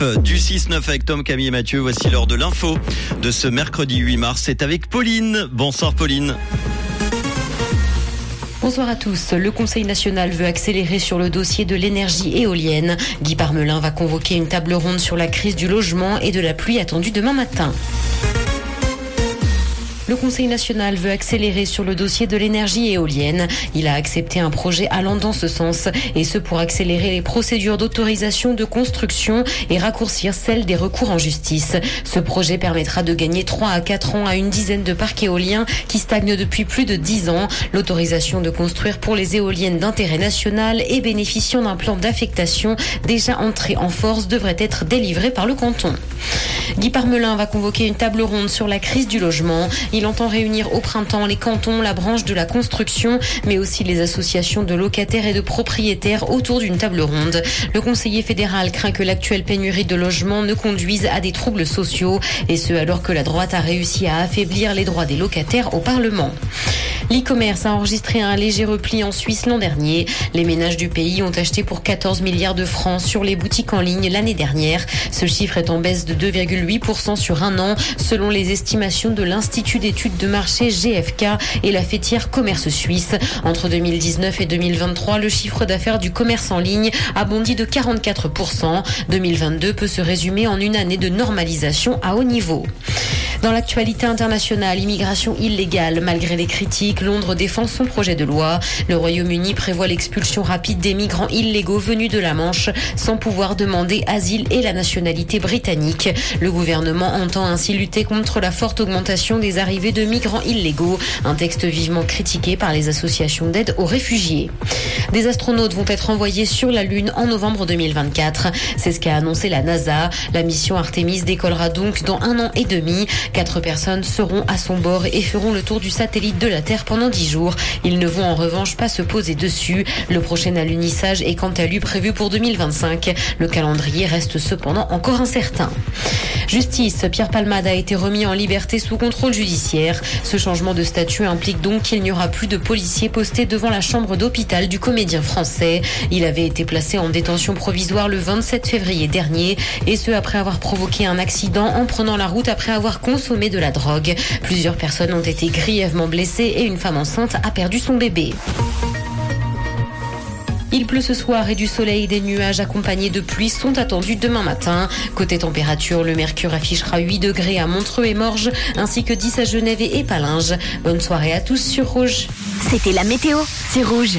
Du 6-9 avec Tom, Camille et Mathieu, voici l'heure de l'info de ce mercredi 8 mars. C'est avec Pauline. Bonsoir Pauline. Bonsoir à tous. Le Conseil national veut accélérer sur le dossier de l'énergie éolienne. Guy Parmelin va convoquer une table ronde sur la crise du logement et de la pluie attendue demain matin. Le Conseil national veut accélérer sur le dossier de l'énergie éolienne. Il a accepté un projet allant dans ce sens, et ce pour accélérer les procédures d'autorisation de construction et raccourcir celles des recours en justice. Ce projet permettra de gagner 3 à 4 ans à une dizaine de parcs éoliens qui stagnent depuis plus de 10 ans. L'autorisation de construire pour les éoliennes d'intérêt national et bénéficiant d'un plan d'affectation déjà entré en force devrait être délivré par le canton. Guy Parmelin va convoquer une table ronde sur la crise du logement. Il entend réunir au printemps les cantons, la branche de la construction, mais aussi les associations de locataires et de propriétaires autour d'une table ronde. Le conseiller fédéral craint que l'actuelle pénurie de logements ne conduise à des troubles sociaux, et ce alors que la droite a réussi à affaiblir les droits des locataires au Parlement. L'e-commerce a enregistré un léger repli en Suisse l'an dernier. Les ménages du pays ont acheté pour 14 milliards de francs sur les boutiques en ligne l'année dernière. Ce chiffre est en baisse de 2,8% sur un an, selon les estimations de l'Institut d'études de marché GFK et la fêtière Commerce Suisse. Entre 2019 et 2023, le chiffre d'affaires du commerce en ligne a bondi de 44%. 2022 peut se résumer en une année de normalisation à haut niveau. Dans l'actualité internationale, immigration illégale, malgré les critiques, Londres défend son projet de loi. Le Royaume-Uni prévoit l'expulsion rapide des migrants illégaux venus de la Manche sans pouvoir demander asile et la nationalité britannique. Le gouvernement entend ainsi lutter contre la forte augmentation des arrivées de migrants illégaux, un texte vivement critiqué par les associations d'aide aux réfugiés. Des astronautes vont être envoyés sur la Lune en novembre 2024. C'est ce qu'a annoncé la NASA. La mission Artemis décollera donc dans un an et demi. Quatre personnes seront à son bord et feront le tour du satellite de la Terre pendant dix jours. Ils ne vont en revanche pas se poser dessus. Le prochain alunissage est quant à lui prévu pour 2025. Le calendrier reste cependant encore incertain. Justice, Pierre Palmade a été remis en liberté sous contrôle judiciaire. Ce changement de statut implique donc qu'il n'y aura plus de policiers postés devant la chambre d'hôpital du comédien français. Il avait été placé en détention provisoire le 27 février dernier et ce après avoir provoqué un accident en prenant la route après avoir consommé de la drogue. Plusieurs personnes ont été grièvement blessées et une femme enceinte a perdu son bébé. Il pleut ce soir et du soleil, des nuages accompagnés de pluie sont attendus demain matin. Côté température, le mercure affichera 8 degrés à Montreux et Morges, ainsi que 10 à Genève et Épalinges. Bonne soirée à tous sur Rouge. C'était la météo, c'est Rouge.